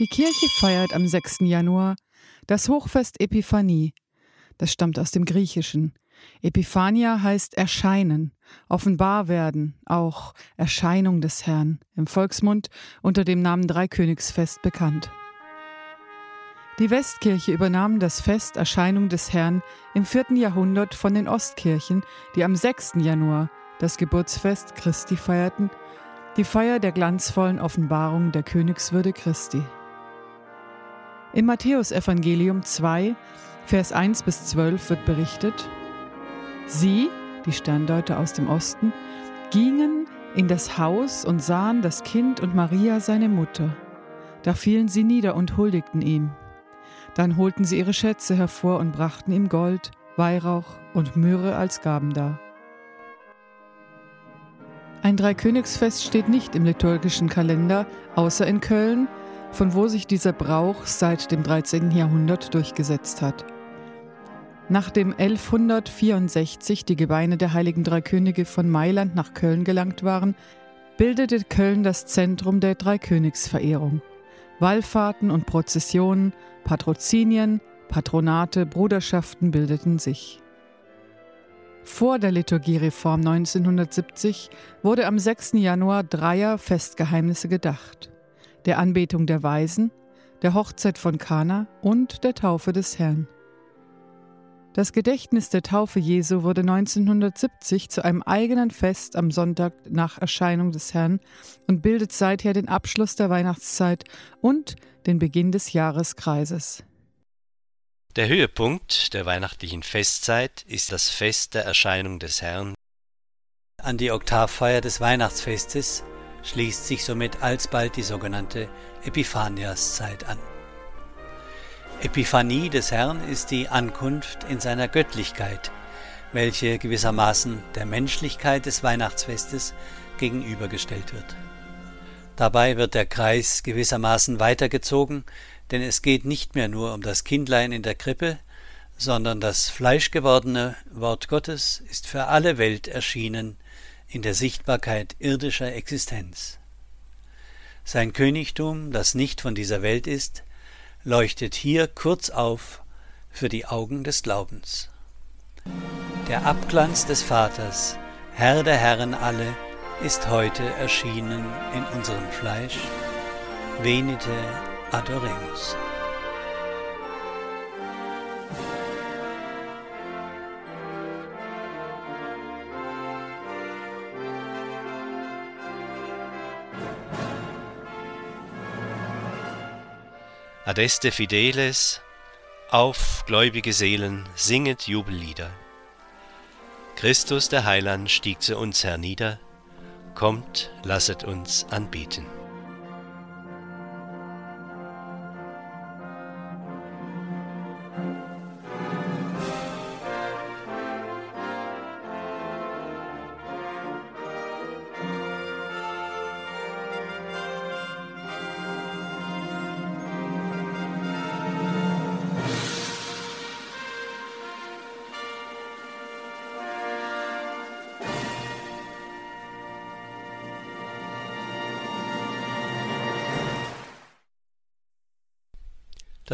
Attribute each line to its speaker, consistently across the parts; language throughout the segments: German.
Speaker 1: Die Kirche feiert am 6. Januar das Hochfest Epiphanie. Das stammt aus dem Griechischen. Epiphania heißt erscheinen, offenbar werden, auch Erscheinung des Herrn, im Volksmund unter dem Namen Dreikönigsfest bekannt. Die Westkirche übernahm das Fest Erscheinung des Herrn im 4. Jahrhundert von den Ostkirchen, die am 6. Januar das Geburtsfest Christi feierten, die Feier der glanzvollen Offenbarung der Königswürde Christi. Im Matthäusevangelium 2, Vers 1 bis 12 wird berichtet, Sie, die Sterndeuter aus dem Osten, gingen in das Haus und sahen das Kind und Maria seine Mutter. Da fielen sie nieder und huldigten ihm. Dann holten sie ihre Schätze hervor und brachten ihm Gold, Weihrauch und Myrrhe als Gaben dar. Ein Dreikönigsfest steht nicht im liturgischen Kalender, außer in Köln, von wo sich dieser Brauch seit dem 13. Jahrhundert durchgesetzt hat. Nachdem 1164 die Gebeine der heiligen drei Könige von Mailand nach Köln gelangt waren, bildete Köln das Zentrum der Dreikönigsverehrung. Wallfahrten und Prozessionen, Patrozinien, Patronate, Bruderschaften bildeten sich. Vor der Liturgiereform 1970 wurde am 6. Januar dreier Festgeheimnisse gedacht der Anbetung der Weisen, der Hochzeit von Kana und der Taufe des Herrn. Das Gedächtnis der Taufe Jesu wurde 1970 zu einem eigenen Fest am Sonntag nach Erscheinung des Herrn und bildet seither den Abschluss der Weihnachtszeit und den Beginn des Jahreskreises.
Speaker 2: Der Höhepunkt der weihnachtlichen Festzeit ist das Fest der Erscheinung des Herrn.
Speaker 3: An die Oktavfeier des Weihnachtsfestes schließt sich somit alsbald die sogenannte Epiphaniaszeit an. Epiphanie des Herrn ist die Ankunft in seiner Göttlichkeit, welche gewissermaßen der Menschlichkeit des Weihnachtsfestes gegenübergestellt wird. Dabei wird der Kreis gewissermaßen weitergezogen, denn es geht nicht mehr nur um das Kindlein in der Krippe, sondern das fleischgewordene Wort Gottes ist für alle Welt erschienen in der Sichtbarkeit irdischer Existenz. Sein Königtum, das nicht von dieser Welt ist, leuchtet hier kurz auf für die Augen des Glaubens. Der Abglanz des Vaters, Herr der Herren alle, ist heute erschienen in unserem Fleisch. Venite adoremus.
Speaker 2: Adeste Fideles, auf gläubige Seelen, singet Jubellieder. Christus der Heiland stieg zu uns hernieder, kommt, lasset uns anbeten.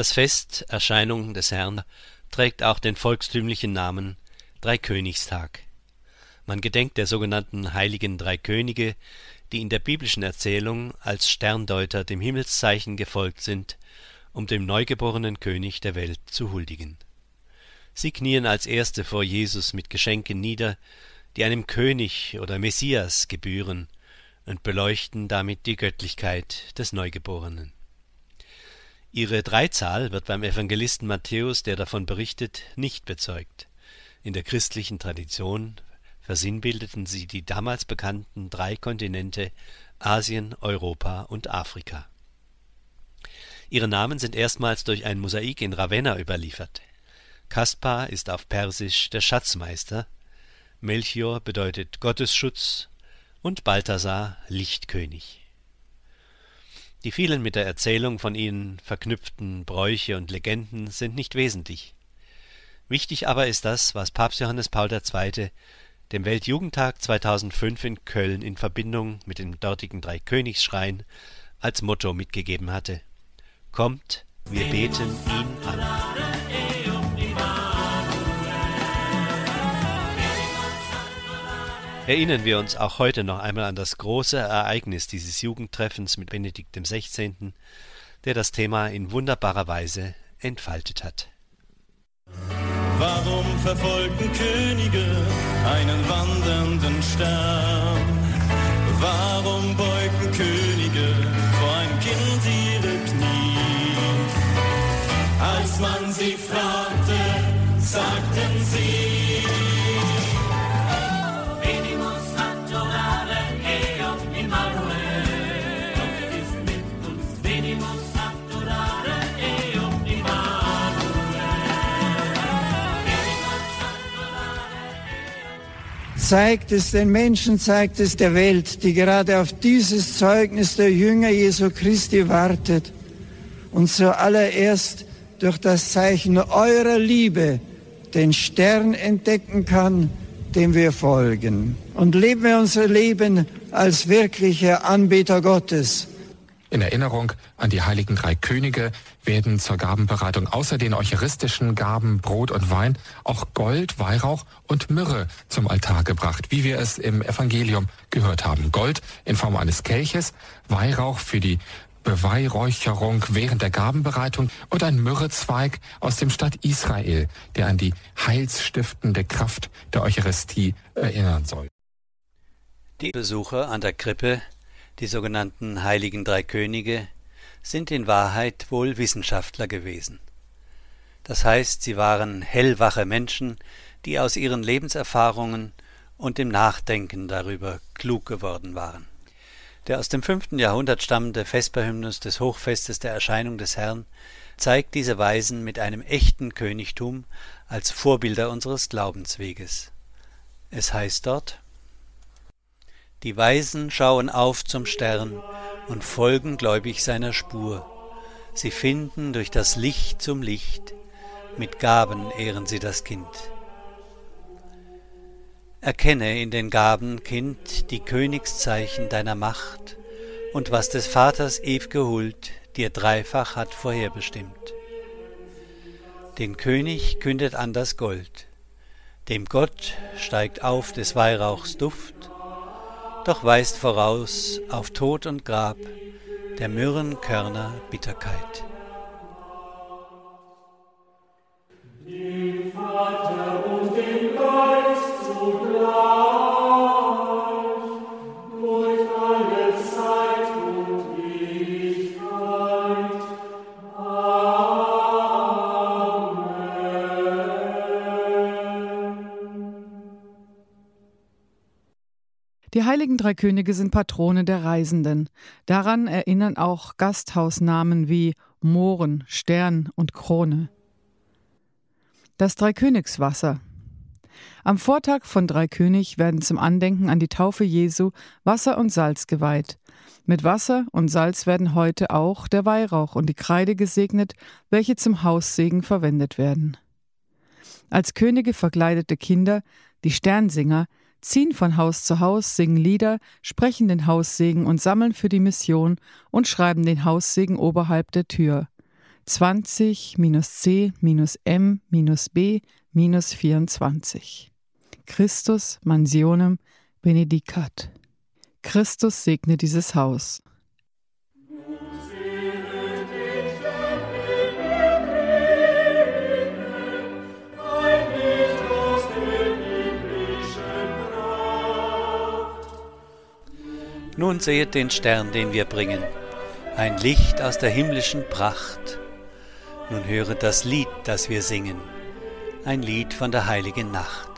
Speaker 2: Das Fest Erscheinung des Herrn trägt auch den volkstümlichen Namen Dreikönigstag. Man gedenkt der sogenannten heiligen drei Könige, die in der biblischen Erzählung als Sterndeuter dem Himmelszeichen gefolgt sind, um dem neugeborenen König der Welt zu huldigen. Sie knien als Erste vor Jesus mit Geschenken nieder, die einem König oder Messias gebühren, und beleuchten damit die Göttlichkeit des Neugeborenen. Ihre Dreizahl wird beim Evangelisten Matthäus, der davon berichtet, nicht bezeugt. In der christlichen Tradition versinnbildeten sie die damals bekannten drei Kontinente Asien, Europa und Afrika. Ihre Namen sind erstmals durch ein Mosaik in Ravenna überliefert. Kaspar ist auf Persisch der Schatzmeister, Melchior bedeutet Gottesschutz und Balthasar Lichtkönig. Die vielen mit der Erzählung von ihnen verknüpften Bräuche und Legenden sind nicht wesentlich. Wichtig aber ist das, was Papst Johannes Paul II. dem Weltjugendtag 2005 in Köln in Verbindung mit dem dortigen Dreikönigsschrein als Motto mitgegeben hatte: Kommt, wir beten ihn an. Erinnern wir uns auch heute noch einmal an das große Ereignis dieses Jugendtreffens mit Benedikt XVI., der das Thema in wunderbarer Weise entfaltet hat.
Speaker 4: Warum verfolgen Könige einen wandernden Stern? Warum beugten Könige vor einem Kind ihre Knie? Als man sie fragte, sagten sie,
Speaker 5: zeigt es den Menschen, zeigt es der Welt, die gerade auf dieses Zeugnis der Jünger Jesu Christi wartet und zuallererst durch das Zeichen eurer Liebe den Stern entdecken kann, dem wir folgen. Und leben wir unser Leben als wirkliche Anbeter Gottes.
Speaker 6: In Erinnerung an die heiligen drei Könige werden zur Gabenberatung außer den eucharistischen Gaben Brot und Wein auch Gold, Weihrauch und Myrrhe zum Altar gebracht, wie wir es im Evangelium gehört haben. Gold in Form eines Kelches, Weihrauch für die Beweihräucherung während der Gabenbereitung und ein Myrrhezweig aus dem Stadt Israel, der an die heilsstiftende Kraft der Eucharistie erinnern soll.
Speaker 3: Die Besucher an der Krippe die sogenannten Heiligen Drei Könige sind in Wahrheit wohl Wissenschaftler gewesen. Das heißt, sie waren hellwache Menschen, die aus ihren Lebenserfahrungen und dem Nachdenken darüber klug geworden waren. Der aus dem fünften Jahrhundert stammende Vesperhymnus des Hochfestes der Erscheinung des Herrn zeigt diese Weisen mit einem echten Königtum als Vorbilder unseres Glaubensweges. Es heißt dort die Weisen schauen auf zum Stern und folgen gläubig seiner Spur. Sie finden durch das Licht zum Licht, mit Gaben ehren sie das Kind. Erkenne in den Gaben, Kind, die Königszeichen deiner Macht und was des Vaters ew'ge Huld dir dreifach hat vorherbestimmt. Den König kündet an das Gold, dem Gott steigt auf des Weihrauchs Duft, doch weist voraus auf Tod und Grab der Myrrenkörner Bitterkeit.
Speaker 1: Die heiligen drei Könige sind Patrone der Reisenden. Daran erinnern auch Gasthausnamen wie Mohren, Stern und Krone. Das Dreikönigswasser. Am Vortag von Dreikönig werden zum Andenken an die Taufe Jesu Wasser und Salz geweiht. Mit Wasser und Salz werden heute auch der Weihrauch und die Kreide gesegnet, welche zum Haussegen verwendet werden. Als Könige verkleidete Kinder, die Sternsinger, ziehen von Haus zu Haus, singen Lieder, sprechen den Haussegen und sammeln für die Mission und schreiben den Haussegen oberhalb der Tür. 20 minus C minus M minus B minus 24. Christus mansionem benedicat. Christus segne dieses Haus.
Speaker 3: Nun sehet den Stern, den wir bringen, ein Licht aus der himmlischen Pracht. Nun höret das Lied, das wir singen, ein Lied von der heiligen Nacht.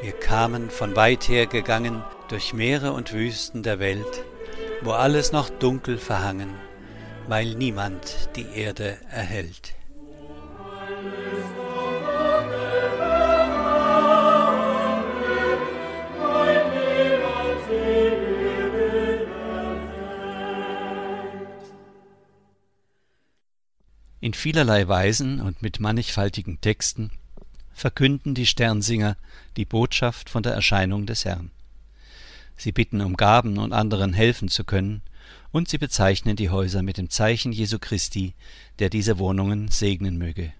Speaker 3: Wir kamen von weit her gegangen durch Meere und Wüsten der Welt, wo alles noch dunkel verhangen, weil niemand die Erde erhält.
Speaker 2: In vielerlei Weisen und mit mannigfaltigen Texten verkünden die Sternsinger die Botschaft von der Erscheinung des Herrn. Sie bitten um Gaben und anderen helfen zu können
Speaker 3: und sie bezeichnen die Häuser mit dem Zeichen Jesu Christi, der diese Wohnungen segnen möge.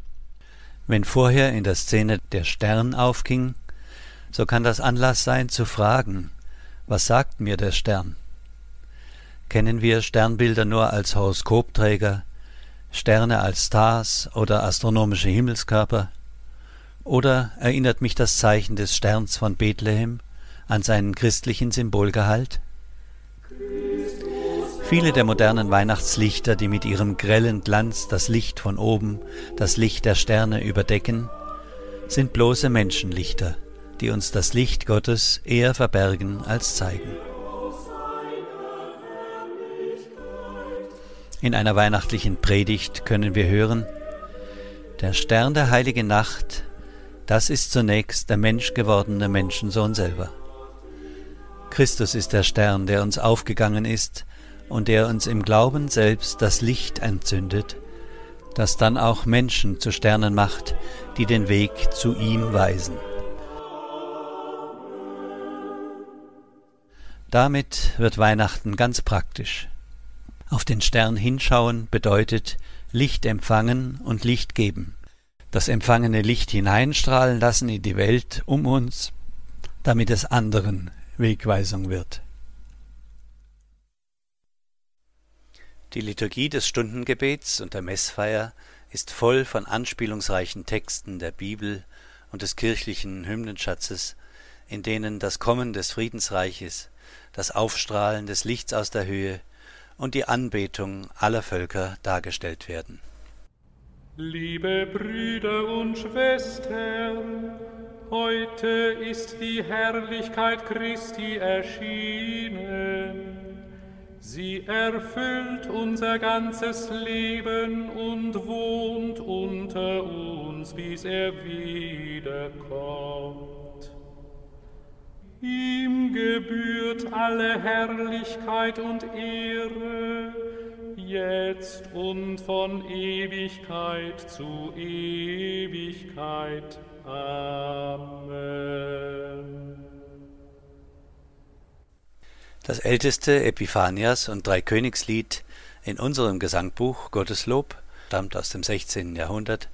Speaker 3: Wenn vorher in der Szene der Stern aufging, so kann das Anlass sein zu fragen, was sagt mir der Stern? Kennen wir Sternbilder nur als Horoskopträger, Sterne als Stars oder astronomische Himmelskörper? Oder erinnert mich das Zeichen des Sterns von Bethlehem an seinen christlichen Symbolgehalt? Viele der modernen Weihnachtslichter, die mit ihrem grellen Glanz das Licht von oben, das Licht der Sterne überdecken, sind bloße Menschenlichter, die uns das Licht Gottes eher verbergen als zeigen. In einer weihnachtlichen Predigt können wir hören, der Stern der heiligen Nacht, das ist zunächst der menschgewordene Menschensohn selber. Christus ist der Stern, der uns aufgegangen ist und der uns im Glauben selbst das Licht entzündet, das dann auch Menschen zu Sternen macht, die den Weg zu ihm weisen. Damit wird Weihnachten ganz praktisch. Auf den Stern hinschauen bedeutet Licht empfangen und Licht geben. Das empfangene Licht hineinstrahlen lassen in die Welt um uns, damit es anderen Wegweisung wird. Die Liturgie des Stundengebets und der Messfeier ist voll von anspielungsreichen Texten der Bibel und des kirchlichen Hymnenschatzes, in denen das Kommen des Friedensreiches, das Aufstrahlen des Lichts aus der Höhe und die Anbetung aller Völker dargestellt werden.
Speaker 4: Liebe Brüder und Schwestern, heute ist die Herrlichkeit Christi erschienen. Sie erfüllt unser ganzes Leben und wohnt unter uns, bis er wiederkommt. Ihm gebührt alle Herrlichkeit und Ehre, jetzt und von Ewigkeit zu Ewigkeit. Amen.
Speaker 3: Das älteste Epiphanias und Dreikönigslied in unserem Gesangbuch Gotteslob stammt aus dem 16. Jahrhundert.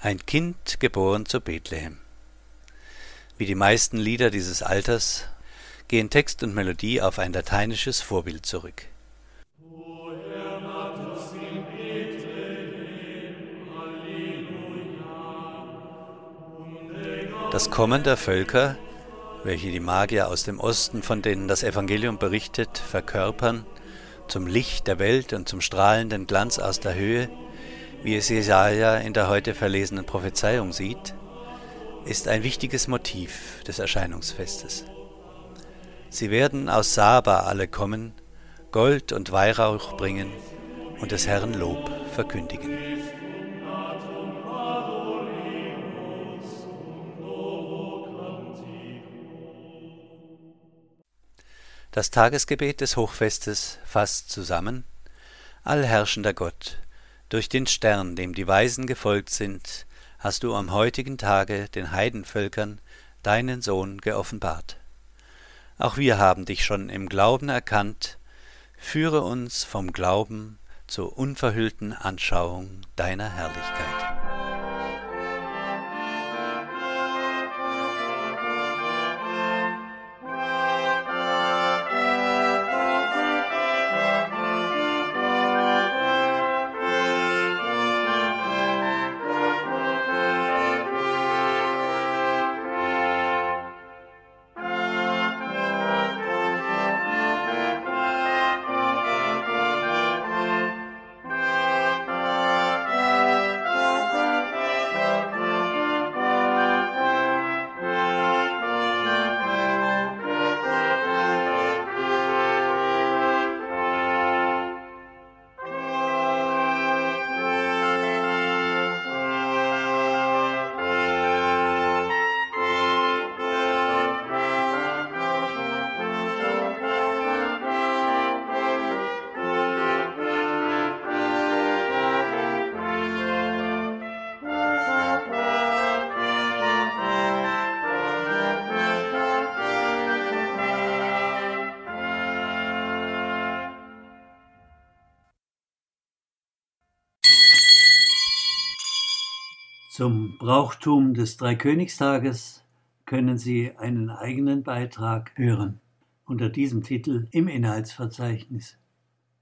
Speaker 3: Ein Kind geboren zu Bethlehem. Wie die meisten Lieder dieses Alters gehen Text und Melodie auf ein lateinisches Vorbild zurück. Das Kommen der Völker, welche die Magier aus dem Osten, von denen das Evangelium berichtet, verkörpern, zum Licht der Welt und zum strahlenden Glanz aus der Höhe, wie es Jesaja in der heute verlesenen Prophezeiung sieht, ist ein wichtiges Motiv des Erscheinungsfestes. Sie werden aus Saba alle kommen, Gold und Weihrauch bringen und des Herrn Lob verkündigen. Das Tagesgebet des Hochfestes fasst zusammen Allherrschender Gott, durch den Stern, dem die Weisen gefolgt sind, hast du am heutigen Tage den Heidenvölkern deinen Sohn geoffenbart. Auch wir haben dich schon im Glauben erkannt, führe uns vom Glauben zur unverhüllten Anschauung deiner Herrlichkeit. Zum Brauchtum des Dreikönigstages können Sie einen eigenen Beitrag hören unter diesem Titel im Inhaltsverzeichnis.